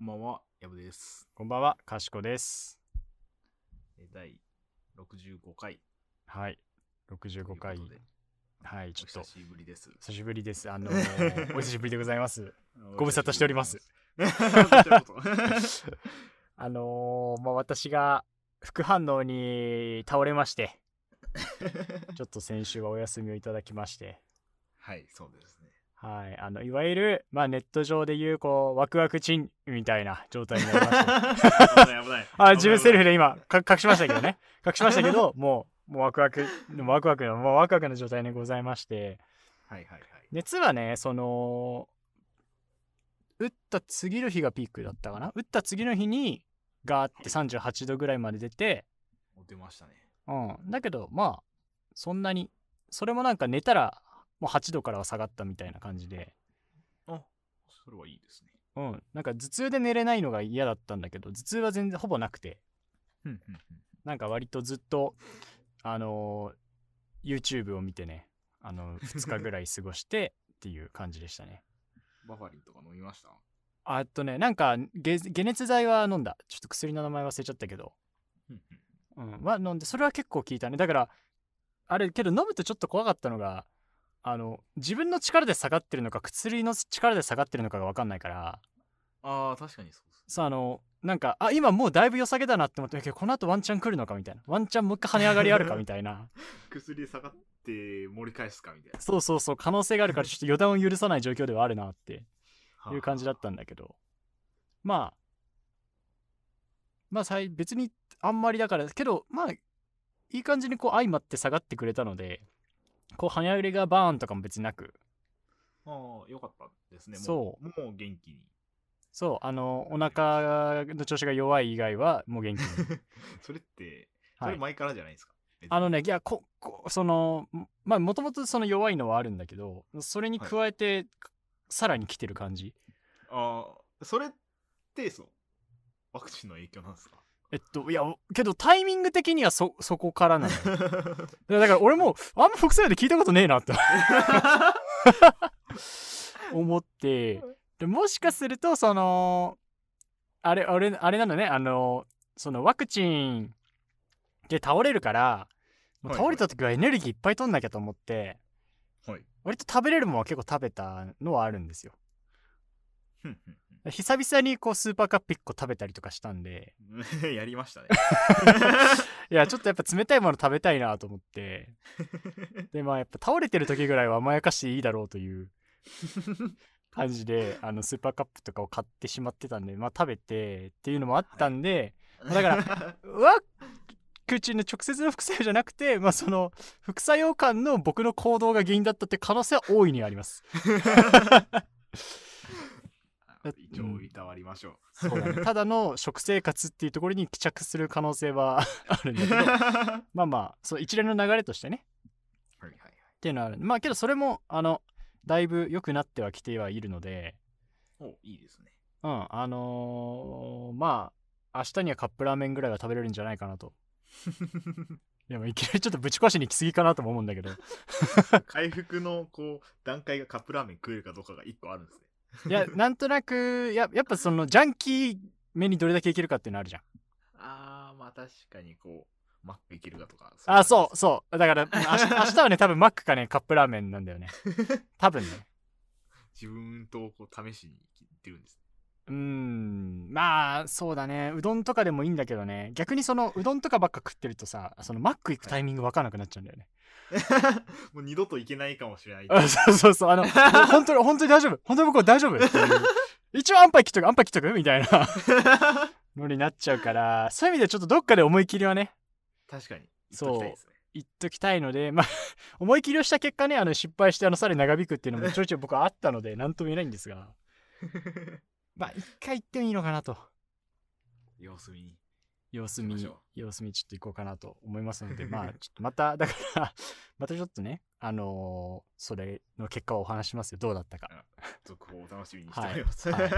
こんばんは、やぶです。こんばんは、かしこです。えー第65回はい。と65いう回。はい、ちょっとお久、しぶりです。久しぶりです。あのー お久しぶりでございます。ご無沙汰しております。あのーまあ、私が副反応に倒れまして、ちょっと先週はお休みをいただきまして、はい、そうですね。はい。あの、いわゆる、まあ、ネット上で言う、こう、ワクワクチンみたいな状態になりまして、危ない危ない。あ、自分セルフで。で今、か隠しましたけどね。隠しましたけど、もう、もうワクワク、ワクワクの、もうワクワクな状態でございまして、はいはいはい。熱はねその打った次の日がピークだったかな？打った次の日にガーって38度ぐらいまで出てお出ましたね。うんだけどまあそんなにそれもなんか寝たらもう8度からは下がったみたいな感じで。あ、それはいいですね。うん。なんか頭痛で寝れないのが嫌だったんだけど頭痛は全然ほぼなくて。なんか割とずっとあのー YouTube を見てねあの2日ぐらい過ごしてっていう感じでしたね。バファリンとか飲みました？あえっとねなんか解解熱剤は飲んだ。ちょっと薬の名前忘れちゃったけど、うんうん。うん、は飲んでそれは結構効いたね。だからあれけど飲むとちょっと怖かったのがあの自分の力で下がってるのか薬の力で下がってるのかが分かんないから。ああ、確かにそうです。さあのなんかあ今もうだいぶ良さげだなって思ってこの後ワンチャン来るのかみたいな。ワンチャンもう一回跳ね上がりあるかみたいな。薬下がって盛り返すかみたいな。そうそうそう可能性があるからちょっと予断を許さない状況ではあるなっていう感じだったんだけど。まあまあさい別にあんまりだからけどまあいい感じにこう相まって下がってくれたのでこう跳ね上がりがバーンとかも別になく。ああ、よかったですね。もそう。もう元気に。そうあのお腹の調子が弱い以外はもう元気に。それって、そはい。れ前からじゃないですか？あのねいやここそのまあもともとその弱いのはあるんだけどそれに加えて、さらに来てる感じ。ああ、それってそう、ワクチンの影響なんですか？えっといやけどタイミング的にはそそこからなの だから俺もあんま副作用で聞いたことねえなって。思って。でもしかするとそのあれあれあれなのね。あのそのワクチンで倒れるからもう倒れた時はエネルギーいっぱい取んなきゃと思って、はい。割と食べれるものは結構食べたのはあるんですよ久々にこうスーパーカップ1個食べたりとかしたんで やりましたね。いやちょっとやっぱ冷たいもの食べたいなと思ってでまあやっぱ倒れてる時ぐらいは甘やかしていいだろうという 感じであのスーパーカップとかを買ってしまってたんでまあ食べてっていうのもあったんで、だからワクチンの直接の副作用じゃなくて、まあ、その副作用感の僕の行動が原因だったって可能性は大いにあります。一応いたわりましょう。そうだね、ただの食生活っていうところに帰着する可能性は あるんだけどはまあまあそう一連の流れとしてねいはいっていうのはあるまあけどそれもあのだいぶ良くなってはきてはいるのでおいいですね。うんあのーまあ明日にはカップラーメンぐらいは食べれるんじゃないかなと でもいきなりちょっとぶち壊しに来すぎかなとも思うんだけど回復のこう段階がカップラーメン食えるかどうかが一個あるんですね。いや なんとなくややっぱそのジャンキー目にどれだけいけるかっていうのあるじゃん。ああ、まあ確かにこう、マックいけるかとか。あそうそう。だから明日 明日はね多分マックかねカップラーメンなんだよね。多分ね自分とこう試しに行ってるんです。うーん。まあそうだね。うどんとかでもいいんだけどね。逆にそのうどんとかばっか食ってるとさそのマック行くタイミング分かんなくなっちゃうんだよね、もう二度と行けないかもしれない。あそうそうそう。あの 本当に本当に大丈夫。本当に僕は大丈夫。一応安牌切っとく安牌切っとくみたいな。のになっちゃうからそういう意味ではちょっとどっかで思い切りはね確かに。そう言っときたいのでまあ思い切りをした結果ねあの失敗してあのさらに長引くっていうのもちょいちょい僕はあったので何とも言えないんですが。まあ一回行ってもいいのかなと。様子見に。様子見様子見ちょっと行こうかなと思いますので まあちょっとまただから またちょっとねあのーそれの結果をお話しますよ。どうだったか。続報をお楽しみにしております。はい。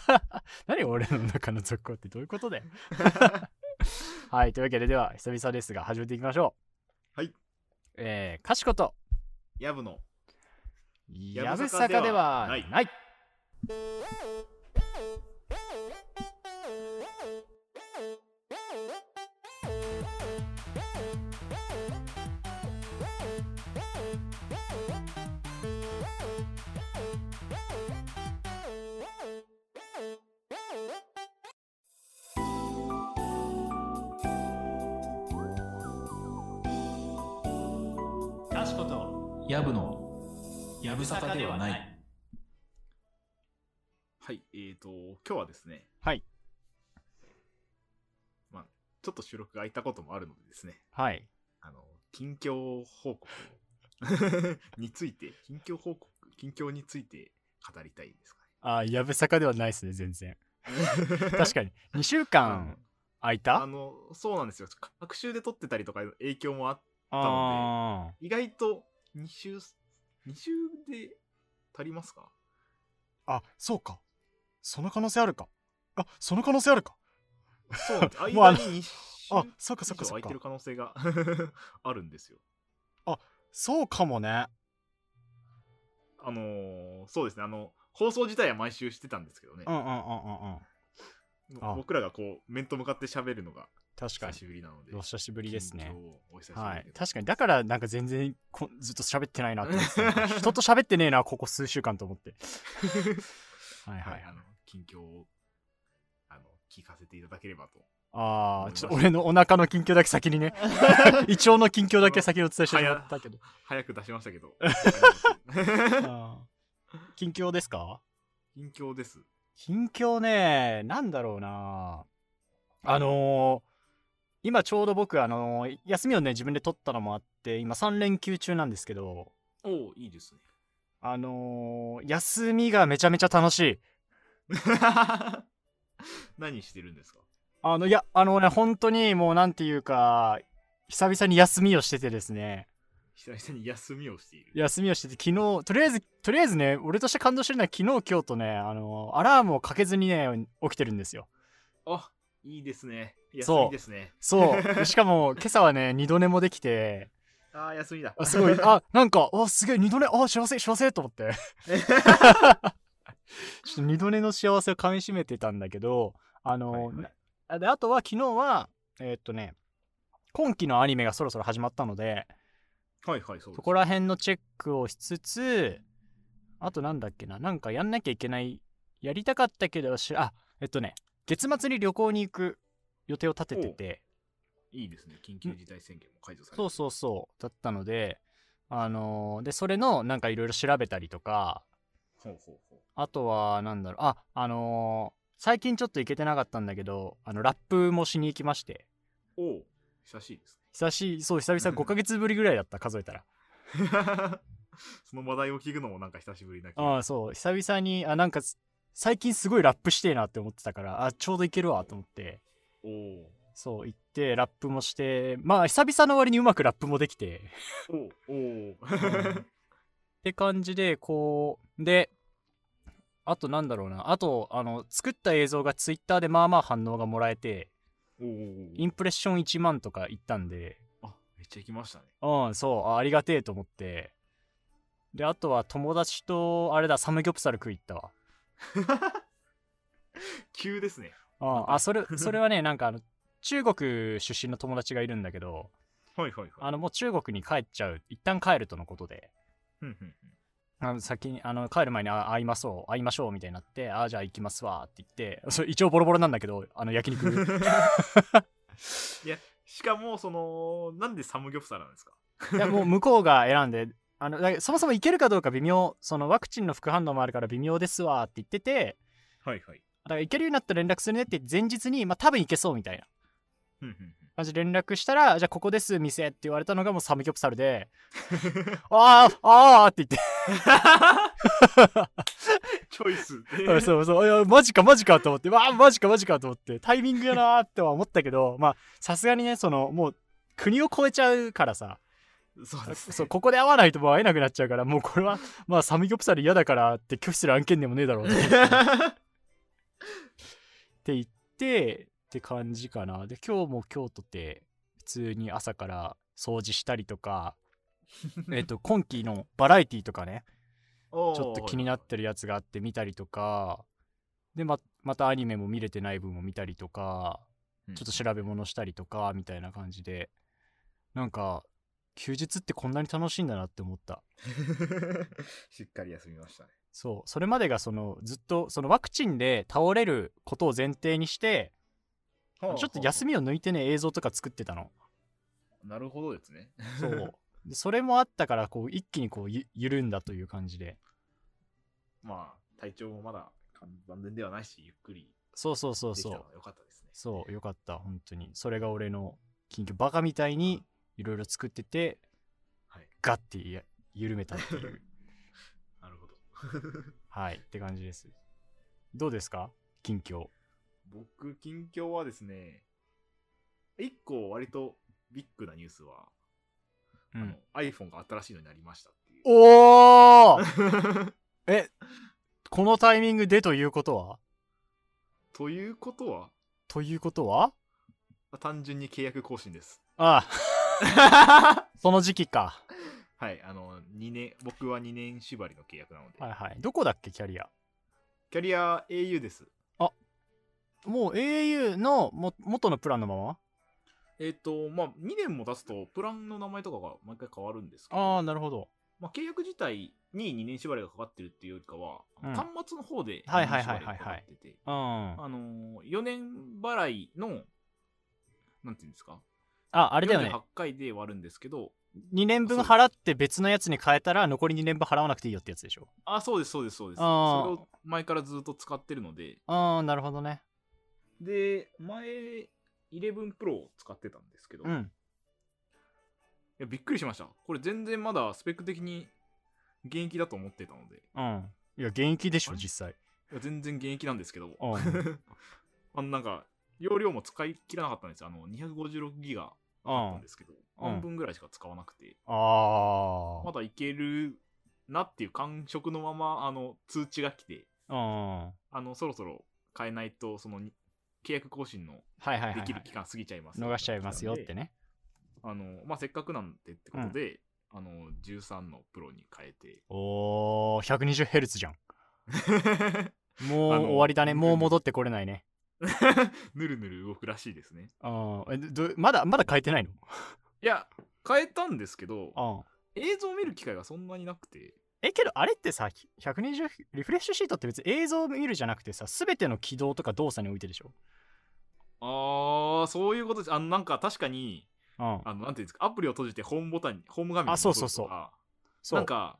何俺の中の続行ってどういうことだよ。はい。というわけででは久々ですが始めていきましょう。はい。えー、かしことやぶのやぶさかではないしことやぶのやぶさかではないはい、えーと、今日はですね、はい。まあ、ちょっと収録が空いたこともあるのでですね、はい。あの、近況報告 について、近況報告、近況について語りたいですかあー、やぶさかではないですね、全然。ね。確かに。2週あ間空いのあたの、そうなんですよ。学習で撮ってたりとか影響もあっあ意外と2週、2週で足りますか？ーあ、そうか。その可能性あるか。あ、その可能性あるか。そう 間に2週あ、そうかそうかそうか空いてる。可能性が あるんですよ。そうかもね。あのーそうですね、あの、放送自体は毎週してたんですけどねう、んうんうんうんうん。あ僕らがこう、面と向かって喋るのが確かに。久しぶりなので、お久しぶりですねはいで。確かに。だから、なんか全然こずっと喋ってないなって思ってた。人と喋ってねえな、ここ数週間と思って。はいははいい、はいあ。の、近況を、あの、聞かせていただければと。ああ、ちょっと俺のお腹の近況だけ先にね。胃腸の近況だけ先にお伝えしてもらったけど。早く出しましたけど。近況ですか？近況です。近況ね、なんだろうな。あのー今ちょうど僕、あのー休みをね、自分で取ったのもあって、今3連休中なんですけど、おおいいですね。あのー休みがめちゃめちゃ楽しい。何してるんですか？あの、いや、あのね、本当にもうなんていうか、久々に休みをしててですね、久々に休みをしている。休みをしてて、昨日、とりあえず、とりあえずね、俺として感動してるのは昨日、今日とね、あのーアラームをかけずにね、起きてるんですよ。あいいですね。休そうみですね。そう。で しかも、今朝はね、二度寝もできて、ああ、休みだ。あすごい、あ、なんか、あ、すげえ、二度寝、あ、幸せ、幸せと思って。ちょっと二度寝の幸せをかみしめてたんだけど、あのーはいはいであとは昨日は、えーっとね、今期のアニメがそろそろ始まったので、はいはい、そう。そこら辺のチェックをしつつ、あとなんだっけな、なんかやんなきゃいけない、やりたかったけどし、あ、えっとね、月末に旅行に行く予定を立ててて、いいですね。緊急事態宣言も解除されて。そうそうそう、だったので、あのーで、それのなんかいろいろ調べたりとか、ほうほうほう。あとは、なんだろう、あ、あのー最近ちょっと行けてなかったんだけど、あの、ラップもしに行きまして、おお久しいです久しい、そう、久々。5ヶ月ぶりぐらいだった、数えたら。ね。その話題を聞くのもなんか久しぶりな気が。ああ、そう、久々に、あ、なんかす、最近すごいラップしてえなって思ってたから、あ、ちょうどいけるわと思って、そう、行って、ラップもして、まあ、久々の割にうまくラップもできて、おおおって感じで、こう、で、あとなんだろうな、あと、あの、作った映像がツイッターでまあまあ反応がもらえて、インプレッション1万とかいったんで、あめっちゃ行きましたね。うん、そう、あありがてえと思って、で、あとは友達と、あれだ、サムギョプサル食い行ったわ。急ですね。ああ、それ、それはね、なんかあの、中国出身の友達がいるんだけど、はいはいはい。あの、もう中国に帰っちゃう、一旦帰るとのことで、ふんふんあの先に、あの、帰る前にあ会いましょう、会いましょうみたいになって、ああ、じゃあ行きますわって言って、それ一応ボロボロなんだけど、あの、焼肉。いや、しかも、その、なんでサムギョプサルなんですか？いや、もう向こうが選んで、あの、だそもそも行けるかどうか微妙、そのワクチンの副反応もあるから微妙ですわって言ってて、はいはい。だから行けるようになったら連絡するねって前日に、まあ多分行けそうみたいな。ふんふんふん。感じで連絡したら、じゃあここです、店って言われたのがもうサムギョプサルで、あーあーって言 チョイス。って、そうそう、いや、マジかマジかと思って、わあ、マジかマジかと思って、タイミングやなーっては思ったけど、まあ、さすがにね、その、もう、国を越えちゃうからさ、そうです、ね。そう、ここで会わないともう会えなくなっちゃうから、もうこれは、まあ、サムギョプサル嫌だからって拒否する案件でもねえだろうと思ってって言って、って感じかな。で、今日も京都で、普通に朝から掃除したりとか、えっと、今期のバラエティとかね、ちょちょっと気になってるやつがあって見たりとか、で、ま、またアニメも見れてない分も見たりとか、ちょっと調べ物したりとか、みたいな感じで、なんか、休日ってこんなに楽しいんだなって思った。しっかり休みましたね。そう、それまでがその、ずっと、そのワクチンで倒れることを前提にして、ちょっと休みを抜いてね、映像とか作ってたの。なるほどですね。そう。でそれもあったからこう一気にこうゆ緩んだという感じでまあ、体調もまだ万全ではないし、ゆっくりそうそうそうそうできたのは良かったですね。そうよかった本当にそれが俺の近況バカみたいにいろいろ作っててはい。ガッてや緩めたっていう。はいって感じです。どうですか？近況。僕、近況はですね、一個割とビッグなニュースは、あのうん iPhone が新しいのになりましたっていう。おー！えこのタイミングでということは？ということは、ということは？単純に契約更新です。ああ。その時期かはい、あの、2年、僕は2年縛りの契約なので、はいはい。どこだっけキャリア。キャリア au です。もう au のも元のプランのまま？えっ、と、まあ、2年も経つと、プランの名前とかが毎回変わるんですけど、ああなるほど。まあ、契約自体に2年縛りがかかってるっていうよりかは、うん端末の方で2はい年縛りがかかってて、うん。ああのー、4年払いの、なんていうんですか、あれだよね。48回で割るんですけど、2年分払って別のやつに変えたら残り2年分払わなくていいよってやつでしょ。あ、そうです、そうです、そうです。それを前からずっと使ってるので、ああなるほどね。で、前、11 Pro を使ってたんですけど、いうん。やびっくりしました。これ全然まだスペック的に現役だと思ってたので、うん。いや現役でしょ実際。いや全然現役なんですけど、うん。あのなんか、容量も使い切らなかったんですよ。あの、256ギガあったんですけど、うん。半分ぐらいしか使わなくて、ああ。まだいけるなっていう感触のまま、あの、通知が来て、あの、そろそろ変えないと、その、に契約更新のできる期間過ぎちゃいます、逃しちゃいますよって。ね。あの、まあ、せっかくなんでってことで、あの、13のプロに変えて、おー 120Hz じゃん。もう終わりだね。もう戻ってこれないね ぬるぬる動くらしいですね。あー。えどまだまだ変えてないの？いや、変えたんですけど、あ映像を見る機会がそんなになくて、えけどあれってさ120リフレッシュシートって別に映像を見るじゃなくてさ全ての起動とか動作においてでしょ？あー、そういうことです。あの、なんか確かに、うん。あの、なんていうんですか、アプリを閉じてホームボタンに、ホーム画面にあそうそう。そう。なんか、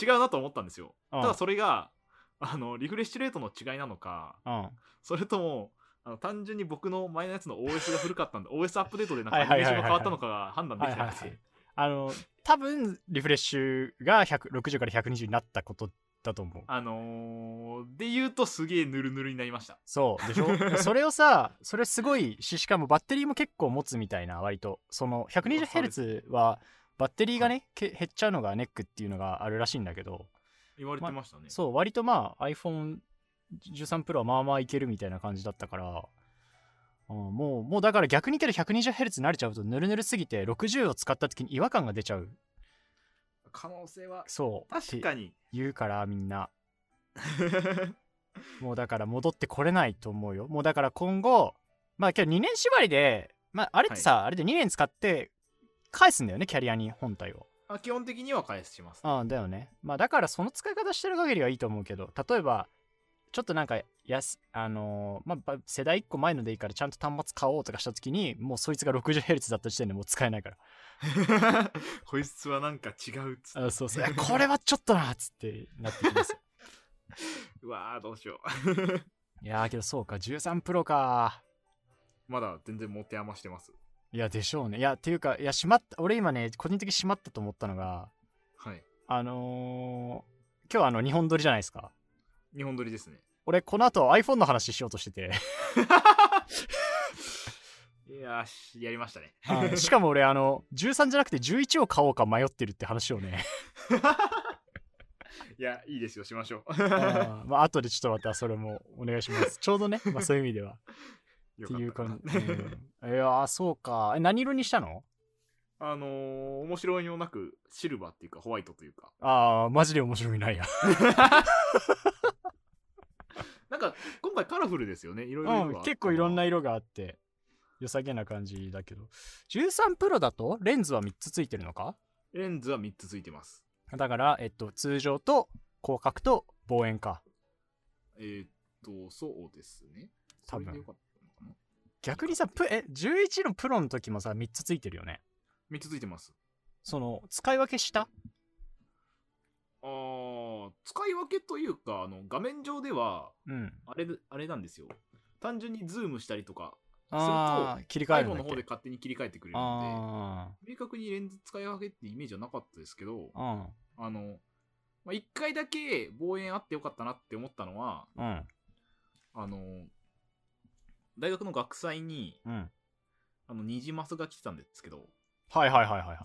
違うなと思ったんですよ。うん。ただそれが、あの、リフレッシュレートの違いなのか、うん。それとも、あの単純に僕の前のやつの OS が古かったんで、OS アップデートでなんかアニメーションが変わったのかが判断できてなくはいはいはいて。あの多分リフレッシュが160から120になったことだと思う。あのー、で言うとすげえヌルヌルになりました。そうでしょ？それをさそれすごいししかもバッテリーも結構持つみたいな割と。その 120Hz はバッテリーがね、け減っちゃうのがネックっていうのがあるらしいんだけど言われてましたね。そう割とまあ iPhone13 Pro はまあまあいけるみたいな感じだったから、うん、もうもうだから逆にけど 120Hz 慣れちゃうとヌルヌルすぎて60を使った時に違和感が出ちゃう。可能性はそう。確かに。言うからみんな。もうだから戻ってこれないと思うよ。もうだから今後まあけど2年縛りでまああれってさ、あれで2年使って返すんだよねキャリアに本体をあ基本的には返します。ああだよねまあだからその使い方してる限りはいいと思うけど例えばちょっとなんかやすあのーまあば世代1個前のでいいからちゃんと端末買おうとかした時にもうそいつが 60Hz だった時点でもう使えないから こいつはなんか違うっつって。あそうそういやこれはちょっとなっつってなってきます うわーどうしよいやーけどそうか13プロかう。まだ全然持て余してます。いやでしょうねいやっていうかいやしまった俺今ね個人的にしまったと思ったのがはい。あのー今日あの日本撮りじゃないですか日本撮りですね。俺この後 iPhone の話しようとしてて いややりましたね。あ しかも俺あの13じゃなくて11を買おうか迷ってるって話をね いや、いいですよ、しましょう。あーまあ後でちょっとまたそれもお願いしますちょうどね、まあ、そういう意味ではよっていう感かじ、いやーそうか。え何色にしたの？あのー、面白いようなく、シルバーっていうか、ホワイトというか。ああマジで面白みないや。なんか、今回カラフルですよね。いろいろうん結構いろんな色があって良さげな感じだけど。13プロだとレンズは3つついてるのか？レンズは3つついてます。だから、えっと、通常と広角と望遠か。えー、っと、そうですね。多分逆にさプえ11のプロの時もさ3つついてるよね。な ?3 つついてます。その使い分けした？あー使い分けというかあの画面上ではうん。あれあれなんですよ。単純にズームしたりとかああ切り替えるの方で勝手に切り替えてくれるのあで明確にレンズ使い分けってイメージはなかったですけどああの、まあ、1回だけ望遠あってよかったなって思ったのはうんうん。あの大学の学祭にうん。あのニジマスが来てたんですけどはいはいはいはいはい。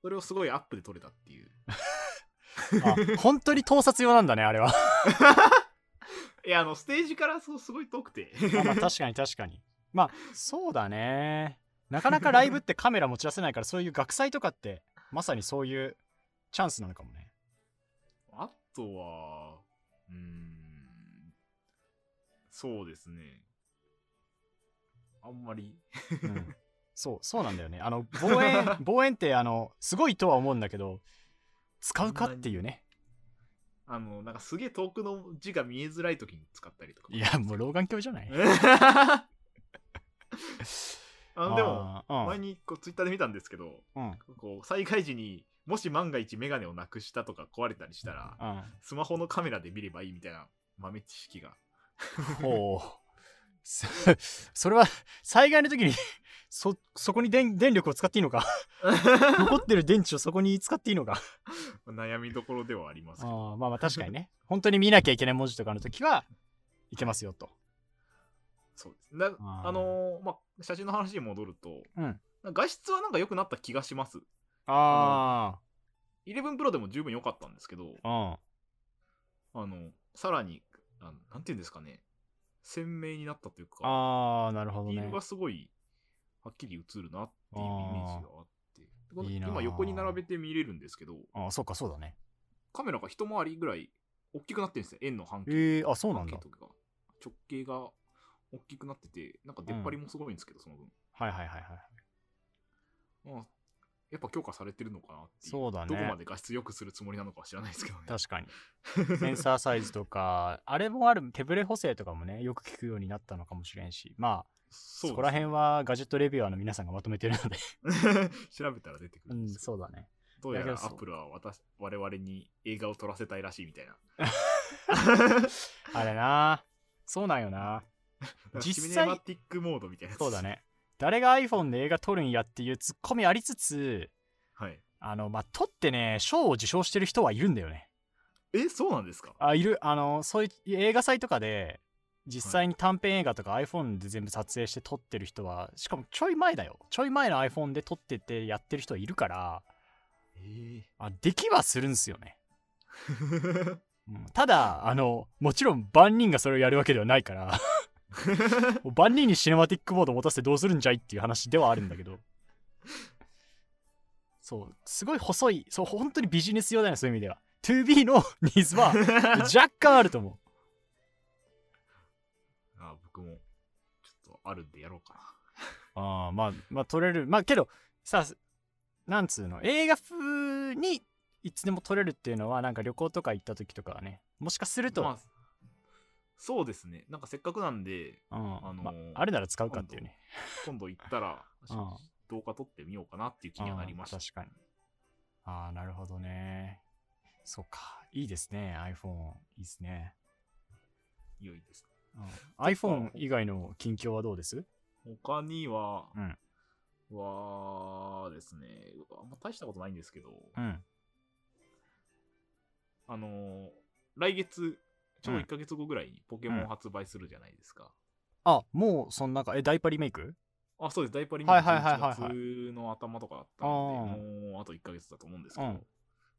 それをすごいアップで撮れたっていう。あ本当に盗撮用なんだねあれは。いやあのステージからそうすごい遠くて。あまあ確かに確かに。まあそうだね。なかなかライブってカメラ持ち出せないからそういう学祭とかってまさにそういうチャンスなのかもね。あとはうーん。そうですねあんまり。うん。そうそうなんだよね。あの望遠 望遠ってあのすごいとは思うんだけど使うかっていうね。あのなんかすげえ遠くの字が見えづらい時に使ったりとかいやもう老眼鏡じゃない？あのでも前にこうツイッターで見たんですけどうんうん。こう災害時にもし万が一メガネをなくしたとか壊れたりしたらうん。スマホのカメラで見ればいいみたいな豆知識が。ほうそ それは災害の時に そそこに電電力を使っていいのか？残ってる電池をそこに使っていいのか？悩みどころではありますけど。あーまあまあ確かにね。本当に見なきゃいけない文字とかの時はいけますよと。そうです。だー。あのーまあ写真の話に戻るとうん。画質はなんか良くなった気がします。あ11 Pro でも十分良かったんですけどあのさらにあのなんていうんですかね鮮明になったというかああなるほどールがすごいはっきり映るなっていうイメージがあって。このいい今横に並べて見れるんですけどああそうかそうだね。カメラが一回りぐらい大きくなってるんですよ円の半径。ええあそうなんだ。とか直径が大きくなっててなんか出っ張りもすごいんですけど、その分、はいはいはいはい。まあ、やっぱ強化されてるのかなってそうだね。どこまで画質良くするつもりなのかは知らないですけどね。確かに。センサーサイズとかあれもある手ブレ補正とかもねよく聞くようになったのかもしれんし。まあそそこら辺はガジェットレビュアーの皆さんがまとめてるので。調べたら出てくうんんですけど。そうだね。どうやらアップルは私我々に映画を撮らせたいらしいみたいな。あれなそうなんよな。実際シネマティックモードみたいなそうだね誰が iPhone で映画撮るんやっていうツッコミありつつはい。あのまあ撮ってね賞を受賞してる人はいるんだよね。えそうなんですか？あいる。あのそういう映画祭とかで実際に短編映画とか iPhone で全部撮影して撮ってる人はしかもちょい前だよ。ちょい前の iPhone で撮っててやってる人はいるからえあできはするんすよね、ー うん。ただあのもちろん万人がそれをやるわけではないから万人にシネマティックモード持たせてどうするんじゃいっていう話ではあるんだけど。そうすごい細いそう本当にビジネス用だよねそういう意味では。2B のニーズは若干あると思う。あ僕もちょっとあるんでやろうかああまあまあ撮れる。まあけどさなんつうの映画風にいつでも撮れるっていうのはなんか旅行とか行った時とかはねもしかすると、なまあそうですね。なんかせっかくなんでうん。あのーまあ、あるなら使うかっていうね。今度行ったら うん。動画撮ってみようかなっていう気にはなりました確かに。ああなるほどね。そうか。いいですね iPhone いいですね、いよいです。うん、iPhone 以外の近況はどうです？他には、うん。はですねあんま大したことないんですけど、うん。あのー来月ちょうどうん。1ヶ月後ぐらいにポケモン発売するじゃないですか、あもうそんなかえダイパリメイク？あそうです。ダイパリはいはいはいはいはい。11月の頭とかだったので、もうあと1ヶ月だと思うんですけど、うん。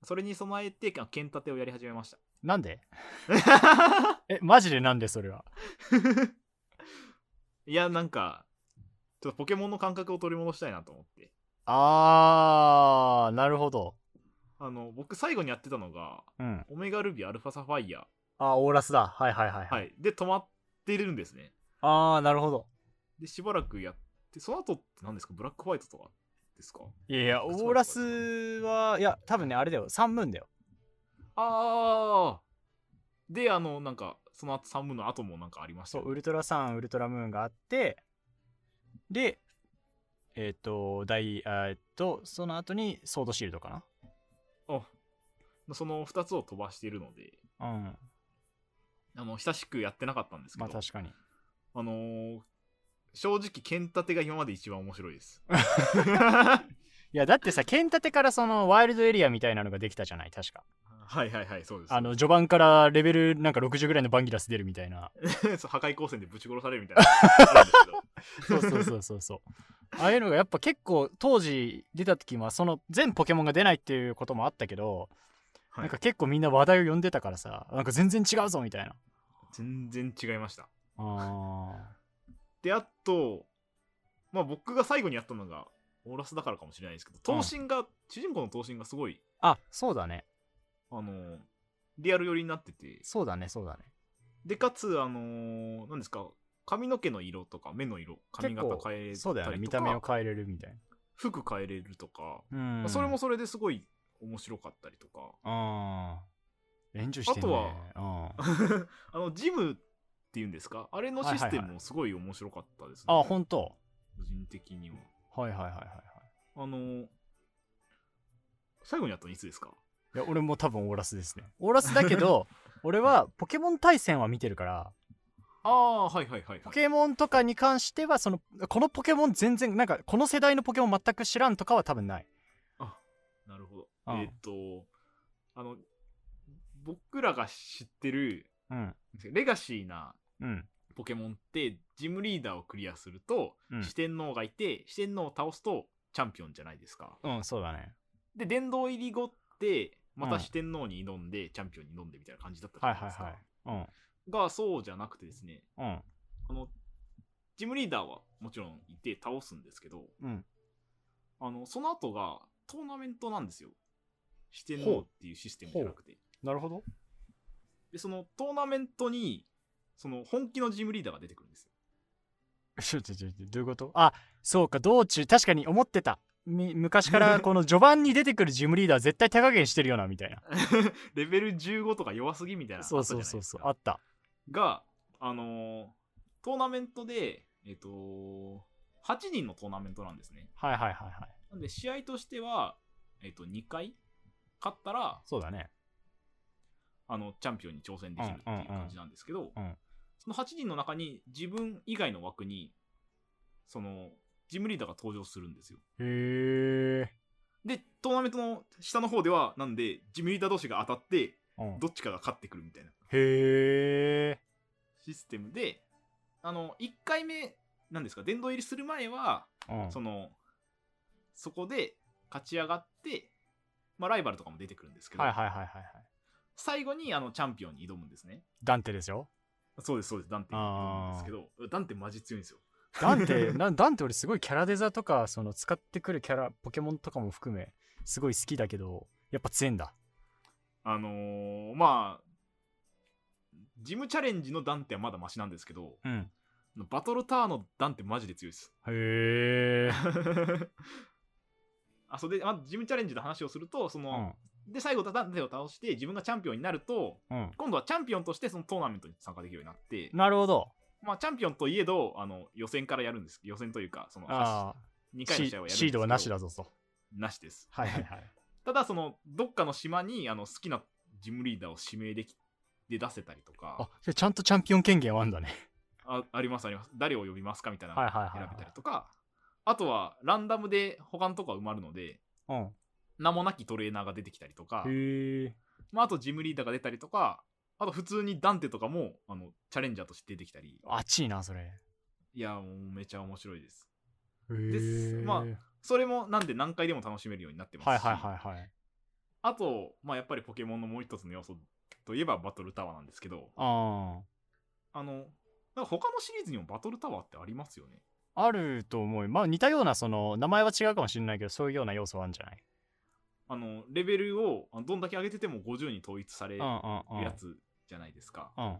それに備えてあ剣立てをやり始めました。なんで？えマジでなんでそれは？いやなんかちょっとポケモンの感覚を取り戻したいなと思って。あーなるほど。あの僕最後にやってたのがうん。オメガルビーアルファサファイアあオーラスだ。はいはいはいはい。で止まってるんですね。ああなるほど。でしばらくやってその後って何ですか？ブラックホワイトとかですか？いやいやオーラスはいや多分ねあれだよ。サンムーンだよ。ああであのなんかその後サムの後もなんかありましたよ。そうウルトラサンウルトラムーンがあってでえっ、と大えっとその後にソードシールドかあその2つを飛ばしているので。なうんあの久しくやってなかったんですけど、まあ確かに。あのー正直剣立てが今まで一番面白いです。いやだってさ剣立てからそのワイルドエリアみたいなのができたじゃない確か。はいはいはいそうです。あの序盤からレベルなんか60ぐらいのバンギラス出るみたいな。そう破壊光線でぶち殺されるみたいな。そうそうそうそうそう。ああいうのがやっぱ結構当時出た時はその全ポケモンが出ないっていうこともあったけど、はい。なんか結構みんな話題を呼んでたからさなんか全然違うぞみたいな。全然違いました。あであとまあ僕が最後にやったのがオーラスだからかもしれないですけど頭身が、主人公の頭身がすごいーあそうだね。あのリアル寄りになってて。そうだねそうだね。でかつあのー何ですか髪の毛の色とか目の色髪型変えたりとかそうだよね。見た目を変えれるみたい服変えれるとか、なうん。それもそれですごい面白かったりとか。あー。援助してんね。あとうん。あのジムっていうんですか？あれのシステムもすごい面白かったですね、あ本当。個人的には。はいはいはいはいはい。あのー最後にやったのいつですか？いや俺も多分オーラスですね。オーラスだけど 俺はポケモン対戦は見てるからああはいはいはい、はい、ポケモンとかに関してはそのこのポケモン全然なんかこの世代のポケモン全く知らんとかは多分ない。うん。えーっと、あの、僕らが知ってるうん。レガシーなうん。ポケモンって、ジムリーダーをクリアすると、うん。四天王がいて、四天王を倒すとチャンピオンじゃないですか。うんそうだね。で、殿堂入り後って、まうん。た四天王に挑んで、チャンピオンに挑んでみたいな感じだったじゃはいはいないですか。はいが、そうじゃなくてですね、うんうん。あの、ジムリーダーはもちろんいて倒すんですけど、うん。あの、その後がトーナメントなんですよ。四天王っていうシステムじゃなくて。なるほどで、そのトーナメントに、その本気のジムリーダーが出てくるんですよ。ちょちょちょどういうこと？あそうか道中確かに思ってたみ昔から この序盤に出てくるジムリーダー絶対手加減してるよなみたいな レベル15とか弱すぎみたいなそうそうそう。そうあったが、あのートーナメントで、えっ、と8人のトーナメントなんですね。はいはいはいはいなんで、試合としては、えっ、と、2回勝ったら、そうだね。あの、チャンピオンに挑戦できるっていう感じなんですけど、うん。その8人の中に自分以外の枠に、その、ジムリーダーが登場するんですよ。へえで、トーナメントの下の方では、なんで、ジムリーダー同士が当たって、うん。どっちかが勝ってくるみたいな。へえシステムで、あの、1回目、なんですか、殿堂入りする前は、うん。その、そこで勝ち上がって、まあ、ライバルとかも出てくるんですけど、はいはいはいはいはい。最後にあのチャンピオンに挑むんですね。ダンテですよ。そうです、そうです、ダンテに挑むんですけど、ダンテマジ強いんですよ。ダンテ なダンテ俺すごいキャラデザとかその使ってくるキャラポケモンとかも含めすごい好きだけどやっぱ強いんだ。あのー、まあ、ジムチャレンジのダンテはまだマシなんですけど、うん。バトルタワーのダンテマジで強いです。へえ あそれで、まあ、ジムチャレンジの話をすると、その、で、最後、ダンテを倒して、自分がチャンピオンになると、うん。うん今度はチャンピオンとしてそのトーナメントに参加できるようになって、なるほど。まあ、チャンピオンといえど、あの、予選からやるんです。予選というか、その、あ2あ回の試合をやるんですけど。シードはなしだぞとなしです。はいはいはい。ただ、その、どっかの島に、あの、好きなジムリーダーを指名でき、で出せたりとか、あじゃあちゃんとチャンピオン権限はあんだね。あありますあります。誰を呼びますかみたいなのはいはいはいはい。選べたりとか、あとは、ランダムで他のとこが埋まるので、うん。名もなきトレーナーが出てきたりとか、まあ、あとジムリーダーが出たりとか、あと普通にダンテとかも、あの、チャレンジャーとして出てきたり、熱いなそれ。いや、もうめちゃ面白いです。へです。えまそれもなんで何回でも楽しめるようになってますし、はいはいはいはい。あと、まあ、やっぱりポケモンのもう一つの要素といえばバトルタワーなんですけど、ああの、他のシリーズにもバトルタワーってありますよね。ああると思う。まあ似たようなその名前は違うかもしれないけどそういうような要素はあるんじゃない？あの、レベルをどんだけ上げてても50に統一されるうんうんうんやつじゃないですか。うん。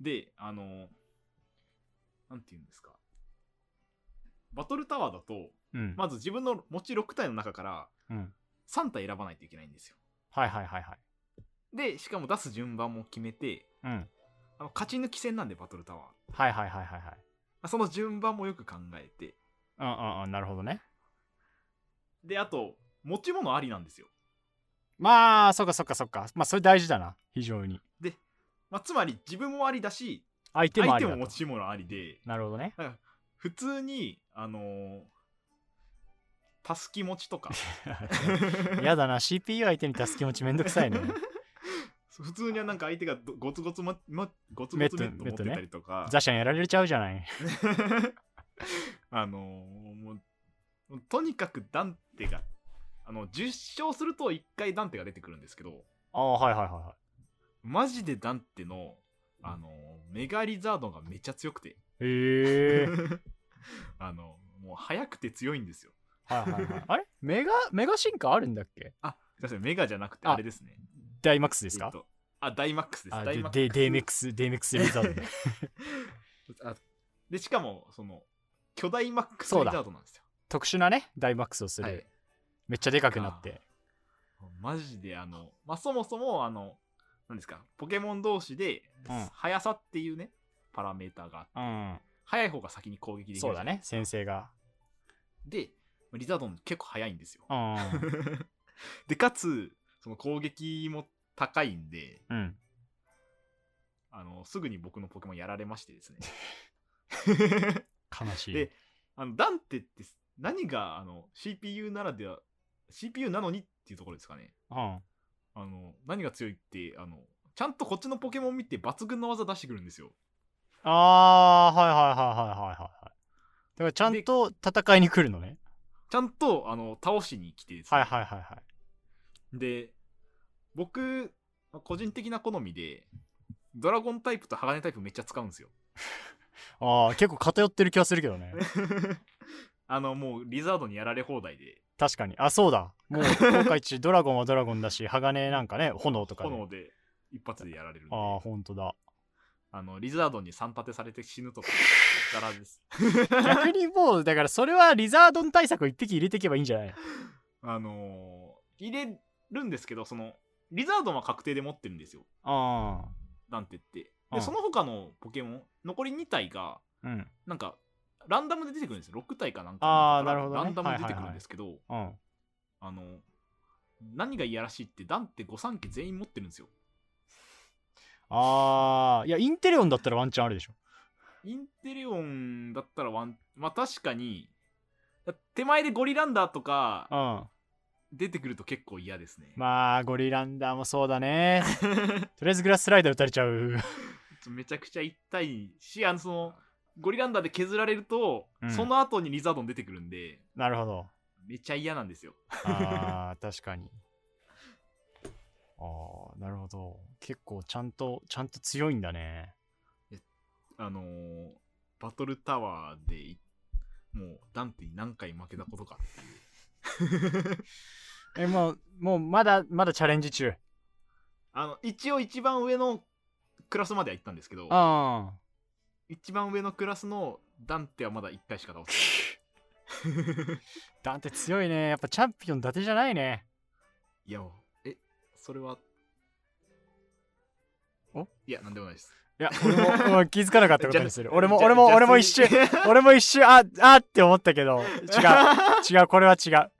で、あの、なんて言うんですか。バトルタワーだと、うん。まず自分の持ち6体の中からうん。3体選ばないといけないんですよ。はいはいはいはい。で、しかも出す順番も決めて、うん。あの勝ち抜き戦なんでバトルタワー。はいはいはいはいはいその順番もよく考えて、うんうんうんなるほどね。であと持ち物ありなんですよ。まあそっかそっかそっか。まあそれ大事だな。非常に。で、まあ、つまり自分もありだし相手もあ相手も持ち物ありで。なるほどね。普通にあのーたすき持ちとか。やだな。CPU 相手に助け持ちめんどくさいね普通にはなんか相手がどゴツゴツ、まま、ゴツゴツメット持ってたりとか、ザシャンやられちゃうじゃない。あのーもうとにかくダンテがあの10勝すると1回ダンテが出てくるんですけど。ああはいはいはいはい。マジでダンテの、あのーメガリザードンがめっちゃ強くて。へえ。あのもう速くて強いんですよ。はいはいはい。あれ？メガメガ進化あるんだっけ？あすいません。メガじゃなくてあ。あれですねダイマックスですか？えっとあダイマックスです。あダイマックス。でデイメックスデイメックスリザードねあ でしかもその巨大マックスリザードなんですよ。特殊なねダイマックスをする、はい。めっちゃでかくなって。マジであの、まあ、そもそもあの何ですかポケモン同士で、うん。速さっていうねパラメーターがあってうん。速い方が先に攻撃できるそうだね先生が。でリザードン結構速いんですよ。うん。でかつその攻撃も高いんでうん。あのすぐに僕のポケモンやられましてですね。悲しい。であのダンテって何があの CPU ならでは CPU なのにっていうところですかね。うん。あの何が強いってあのちゃんとこっちのポケモン見て抜群の技出してくるんですよ。あーはいはいはいはいはいはいだからちゃんと戦いに来るのね。ちゃんとあの倒しに来てですね、はいはいはいはい。で僕個人的な好みでドラゴンタイプと鋼タイプめっちゃ使うんですよ。ああ結構偏ってる気はするけどね。あのもうリザードにやられ放題で。確かに。あそうだ。もう今回一ドラゴンはドラゴンだし鋼なんかね炎とかで炎で一発でやられるんで。ああほんとだ。あのリザードンに3立てされて死ぬとか ザラです。逆にもうだからそれはリザードン対策を一匹入れていけばいいんじゃない？あのー入れるんですけどそのリザードンは確定で持ってるんですよ。あなんてって。うんでその他のポケモン残り2体があうん。なんかランダムで出てくるんですよ。6体かなんか。あーなるほどね。ランダムで出てくるんですけど、うん。あの何がいやらしいってダンデって御三家全員持ってるんですよ。ああいやインテレオンだったらワンチャンあるでしょ。インテレオンだったらワンまあ確かに手前でゴリランダーとかうん出てくると結構嫌ですね、まあゴリランダーもそうだね。とりあえずグラススライダー打たれちゃう。めちゃくちゃ痛いしあのそのゴリランダーで削られると、うん。その後にリザードン出てくるんで。なるほど。めっちゃ嫌なんですよ。あー確かに。ああなるほど。結構ちゃんとちゃんと強いんだね。あのーバトルタワーでいもうダンテに何回負けたことかえもうもうまだまだチャレンジ中。あの一応一番上のクラスまでは行ったんですけどあ一番上のクラスのダンテはまだ1回しか倒せない。ダンテ強いね。やっぱチャンピオン伊達じゃないね。いやえそれはお？いやなんでもないです。いや俺も気づかなかったことにする。俺も俺も俺も一瞬俺も一瞬ああって思ったけど。違う。違う。これは違う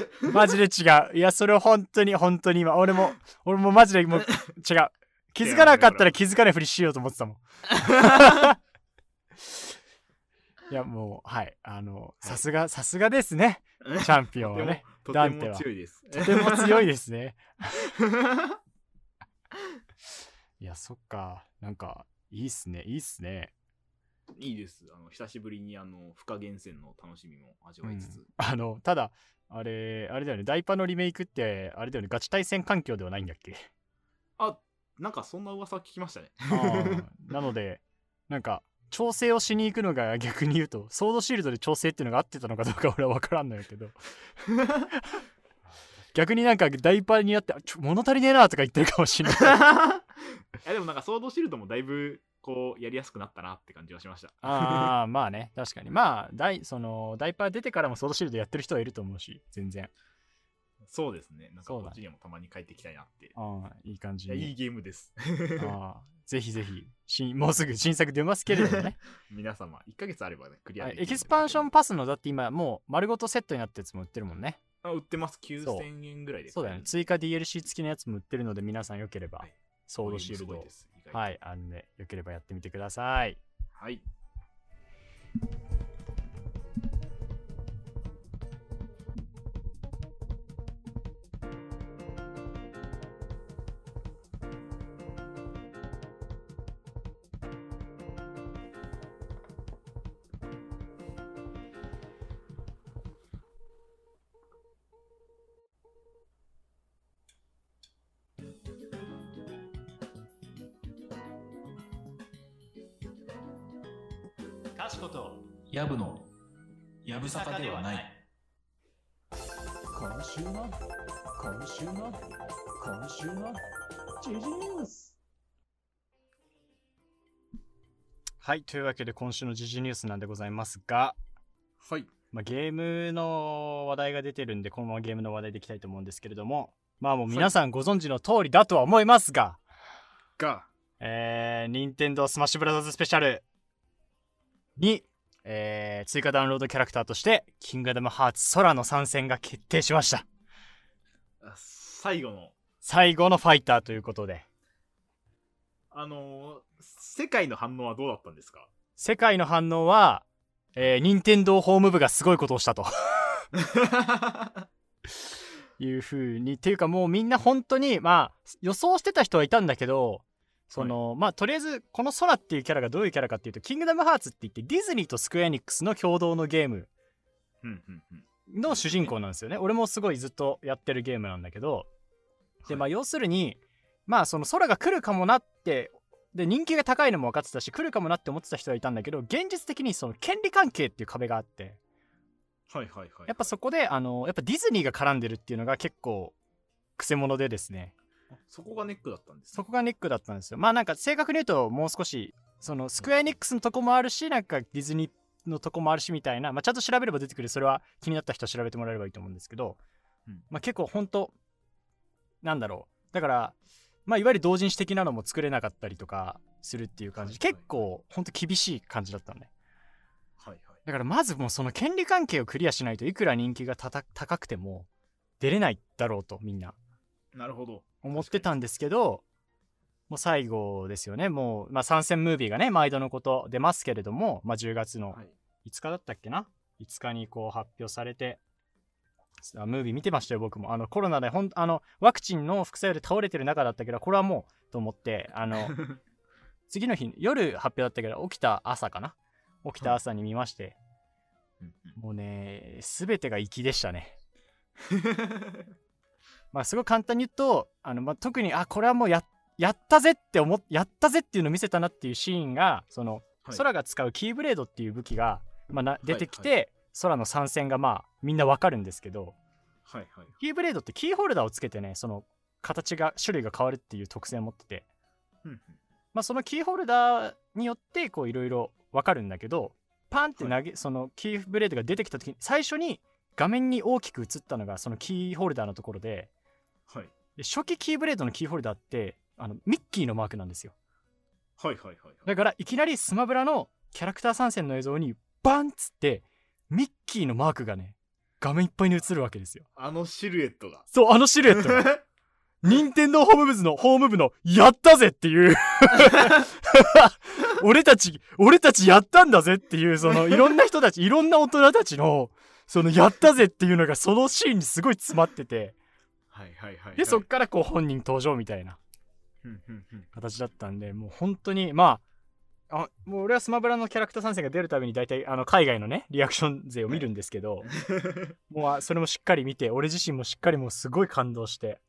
マジで違う。いやそれを本当に本当に今。俺も俺もマジでもう違う。気づかなかったら気づかないふりしようと思ってたもん。いやもうはい。あのさすがさすがですね。チャンピオンはね。とてもダンテは。強いですとても強いですね。いやそっか。なんかいいっすね。いいっすね。いいです。あの久しぶりにあの不可源泉の楽しみも味わいつつ、うん。あのただあれあれだよね。ダイパのリメイクってあれだよね。ガチ対戦環境ではないんだっけ？あなんかそんな噂聞きましたね。なのでなんか調整をしに行くのが逆に言うとソードシールドで調整っていうのが合ってたのかどうか俺は分からんのやけど。逆になんかダイパになってあちょ物足りねえなとか言ってるかもしれない。いやでもなんかソードシールドもだいぶこうやりやすくなったなって感じはしましたああまあね 確かにまあダイそのダイパー出てからもソードシールドやってる人はいると思うし全然そうですね。なんかこっちにもたまに帰ってきたいなって。ああ、いい感じいや、いいに。ゲームです。ああぜひぜひ、しもうすぐ新作出ますけれどもね。皆様、1ヶ月あればね、クリアはいできるエキスパンションパスの、だって今もう丸ごとセットになったやつも売ってるもんね。あ売ってます。そう9000円ぐらいで。そうだよね。追加 DLC 付きのやつも売ってるので、皆さんよければはい、ソードシールドはい、あのね、よければやってみてください。はい。はい、というわけで今週の時事ニュースなんでございますが、はい。まあ、ゲームの話題が出てるんで、このままゲームの話題でいきたいと思うんですけれども、まあもう皆さんご存知の通りだとは思いますが、が、えー、任天堂スマッシュブラザーズスペシャルに、えー追加ダウンロードキャラクターとして、キングダムハーツソラの参戦が決定しました。あ最後の、最後のファイターということで、あのー世界の反応はどうだったんですか？世界の反応は、えー、任天堂ホーム部がすごいことをしたと。いうふうに、っていうかもうみんな本当に、まあ、予想してた人はいたんだけど、その、まあ、とりあえず、この空っていうキャラがどういうキャラかっていうと、キングダムハーツって言って、ディズニーとスクエアエニックスの共同のゲームの主人公なんですよね。俺もすごいずっとやってるゲームなんだけど、で、まあ、要するに、まあ、その空が来るかもなって、で、人気が高いのも分かってたし、来るかもなって思ってた人はいたんだけど、現実的にその権利関係っていう壁があって、はいはいはい。やっぱそこで、あの、やっぱディズニーが絡んでるっていうのが結構、くせ者でですね、そこがネックだったんですねそこがネックだったんですよ。まあなんか正確に言うと、もう少し、そのスクエアエニックスのとこもあるし、なんかディズニーのとこもあるしみたいな、まあちゃんと調べれば出てくる、それは気になった人は調べてもらえればいいと思うんですけど、うんまあ結構本当なんだろう。だから、まあいわゆる同人誌的なのも作れなかったりとかするっていう感じ、はいはい結構本当厳しい感じだったのね。はいはい。だからまずもうその権利関係をクリアしないといくら人気がたた高くても出れないだろうとみんななるほど。思ってたんですけどもう最後ですよねもう、まあ、参戦ムービーがね毎度のこと出ますけれども、まあ、10月のはい。5日だったっけな？5日にこう発表されてあムービー見てましたよ僕も。あのコロナでほんあのワクチンの副作用で倒れてる中だったけどこれはもうと思ってあの 次の日夜発表だったけど起きた朝かな？起きた朝に見まして、もうね全てが粋でしたね。まあすごい簡単に言うとあの、まあ、特にあこれはもうややったぜって思っやったぜっていうのを見せたなっていうシーンがその、はい。空が使うキーブレードっていう武器が、まあ、な出てきて、は空の参戦がまあみんなわかるんですけどはいはい。キーブレードってキーホルダーをつけてねその形が種類が変わるっていう特性を持ってて、うんうんまあ、そのキーホルダーによってこういろいろわかるんだけどパンって投げ、そのキーブレードが出てきた時に最初に画面に大きく映ったのがそのキーホルダーのところではい。で初期キーブレードのキーホルダーってあのミッキーのマークなんですよはいはいはいはい。だからいきなりスマブラのキャラクター参戦の映像にバンっつってミッキーのマークがね画面いっぱいに映るわけですよ。あのシルエットが。そうあのシルエットが。任天堂ホーム部のホーム部のやったぜっていう。俺たち俺たちやったんだぜっていうそのいろんな人たちいろんな大人たちのそのやったぜっていうのがそのシーンにすごい詰まってて。はいはいはいはい。でそっからこう本人登場みたいな形だったんでもう本当にまああもう俺はスマブラのキャラクター参戦が出るたびに大体あの海外のねリアクション勢を見るんですけど、もうあそれもしっかり見て俺自身もしっかりもうすごい感動して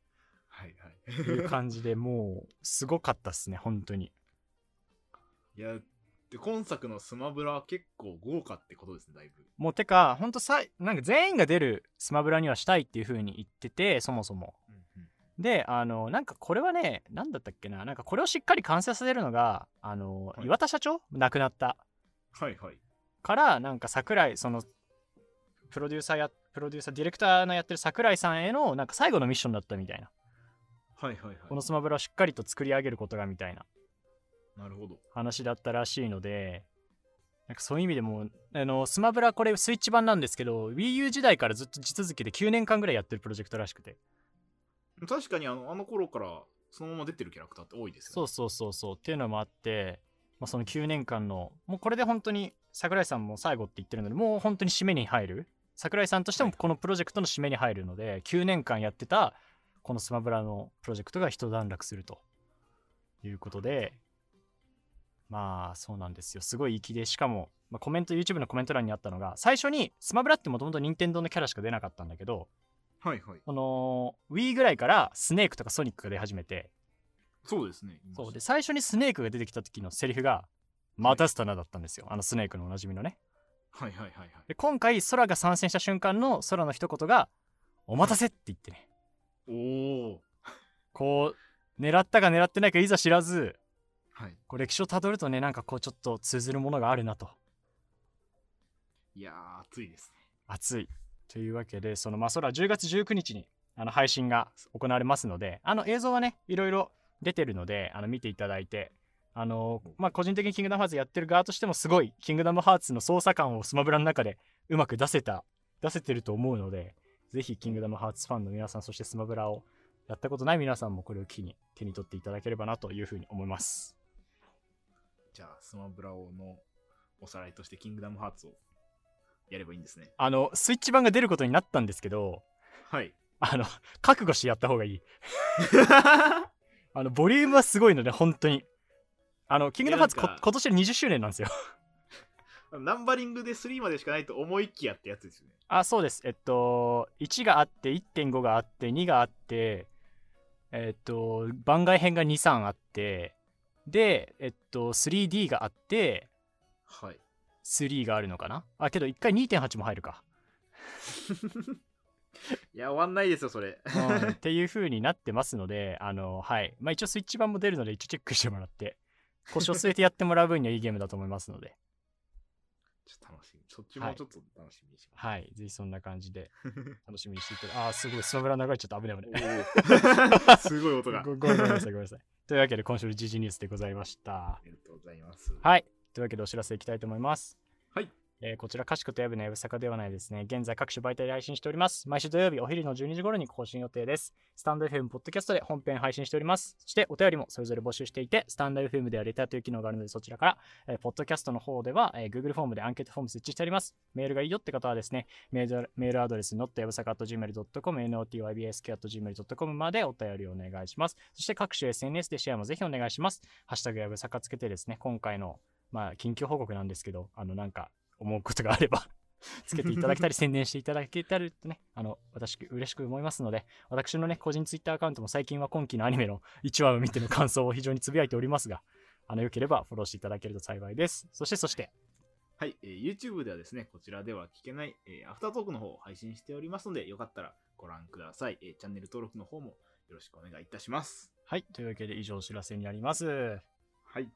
はいはい。いう感じでもうすごかったっすね本当にいや、で今作のスマブラは結構豪華ってことですね、だいぶ。もうてか本当さいなんか全員が出るスマブラにはしたいっていう風に言っててそもそもうんうんであのなんかこれはね何だったっけななんかこれをしっかり完成させるのがあの、はい岩田社長？亡くなったはいはい。からなんか桜井そのプロデューサーやプロデューサーディレクターのやってる桜井さんへのなんか最後のミッションだったみたいなはいはいはい。このスマブラをしっかりと作り上げることがみたいななるほど。話だったらしいのでなんかそういう意味でもあのスマブラこれスイッチ版なんですけど WiiU 時代からずっと地続きで9年間ぐらいやってるプロジェクトらしくて確かにあのあの頃からそのまま出てるキャラクターって多いですよ、ね。そうそうそうそう。っていうのもあって、まあ、その9年間のもうこれで本当に桜井さんも最後って言ってるのでもう本当に締めに入る。桜井さんとしてもこのプロジェクトの締めに入るので9年間やってたこのスマブラのプロジェクトが一段落すると。いうことでまあそうなんですよ。すごい粋でしかも、まあ、コメント YouTube のコメント欄にあったのが最初にスマブラってもともと任天堂のキャラしか出なかったんだけどはいはい。この Wii ぐらいからスネークとかソニックが出始めてそうですね。そうで最初にスネークが出てきた時のセリフが「またスタナ」だったんですよあのスネークのおなじみのねはいはいはいはい。で今回空が参戦した瞬間の空の一言が「お待たせ」って言ってねおお。こう狙ったか狙ってないかいざ知らずはい。こう歴史をたどるとねなんかこうちょっと通ずるものがあるなといやー、熱いですね。熱いというわけでそのまあ空10月19日にあの配信が行われますのであの映像はねいろいろ出てるのであの見ていただいてあのまあ個人的にキングダムハーツやってる側としてもすごいキングダムハーツの操作感をスマブラの中でうまく出せた出せてると思うのでぜひキングダムハーツファンの皆さんそしてスマブラをやったことない皆さんもこれを機に手に取っていただければなというふうに思います。じゃあ、スマブラ王のおさらいとして、キングダムハーツをやればいいんですね。あのスイッチ版が出ることになったんですけどはい。あの覚悟してやった方がいい あの、ボリュームはすごいので、本当に。あの、キングダムハーツ今年で20周年なんですよ。ナンバリングで3までしかないと思いきやってやつですよね。あ、そうです。えっと、1があって、1.5があって、2があって、えっと、番外編が2、3あって、で、えっと、3D があって、はい。3があるのかな？あ、けど1回2.8も入るか。いや、終わんないですよ、それ。うん っていう風になってますので、あの、はい。まあ一応スイッチ版も出るので、一応チェックしてもらって、腰を据えてやってもらう分にはいいゲームだと思いますので、ちょっと楽しみ。そっちもちょっと楽しみにします。はい。ぜひそんな感じで楽しみにしていただあー、すごい、スマブラ流れちゃった。危ない危ない。すごい音が。あごごめんなさい、ごめんなさい。というわけで、今週の時事ニュースでございました。りがとうございます。はい。というわけで、お知らせいきたいと思います。はい。えーこちら、かしことやぶのやぶさかではないですね。現在、各種媒体で配信しております。毎週土曜日、お昼の12時頃に更新予定です。スタンド FM、ポッドキャストで本編配信しております。そして、お便りもそれぞれ募集していて、スタンド FM ではレターという機能があるので、そちらから、えーポッドキャストの方では、えー Google フォームでアンケートフォーム設置しております。メールがいいよって方はですね、メールメールアドレス notyabusaka.gmail.com、notybsk.gmail.com までお便りをお願いします。そして各種 SNS でシェアもぜひお願いします。ハッシュタグやぶさかつけてですね、今回の、まあ、緊急報告なんですけど、あの、なんか、思うことがあれば つけていただけたり、宣伝していただけたらとね、あの、私、嬉しく思いますので、私のね、個人ツイッターアカウントも最近は今期のアニメの1話を見ての感想を非常につぶやいておりますが、あの、よければフォローしていただけると幸いです。そして、そして、はい、えー YouTube ではですね、こちらでは聞けない、えーアフタートークの方を配信しておりますので、よかったらご覧ください。えーチャンネル登録の方もよろしくお願いいたします。はい、というわけで以上お知らせになります。はい。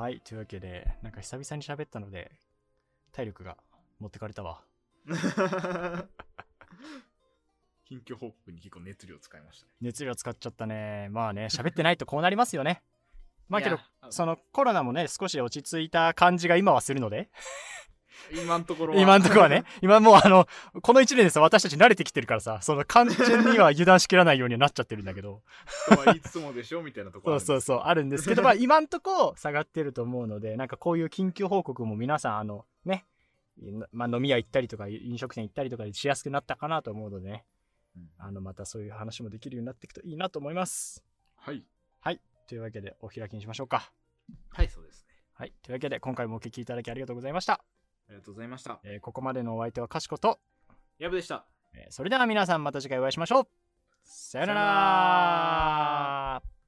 はい、というわけで、なんか久々に喋ったので、体力が持ってかれたわ。近況報告に結構熱量使いましたね。熱量使っちゃったね。まあね、喋ってないとこうなりますよね。まあけどそのコロナもね、少し落ち着いた感じが今はするので、今のところは。今んとこはね、今もうあの、この1年でさ、私たち慣れてきてるからさ、その完全には油断しきらないようにはなっちゃってるんだけど、とは言いつつもでしょみたいなところそうそうそう、あるんですけど、まあ今んとこ下がってると思うので、なんかこういう緊急報告も皆さん、あの、ね、まあ飲み屋行ったりとか、飲食店行ったりとかしやすくなったかなと思うのでね、うんあの、またそういう話もできるようになっていくといいなと思います。はい。はい。というわけで、お開きにしましょうか。はい、そうですね。はい。というわけで、今回もお聞きいただきありがとうございました。ありがとうございました。えーここまでのお相手はかしこと、やぶでした。えーそれでは皆さんまた次回お会いしましょう。さよなさよなら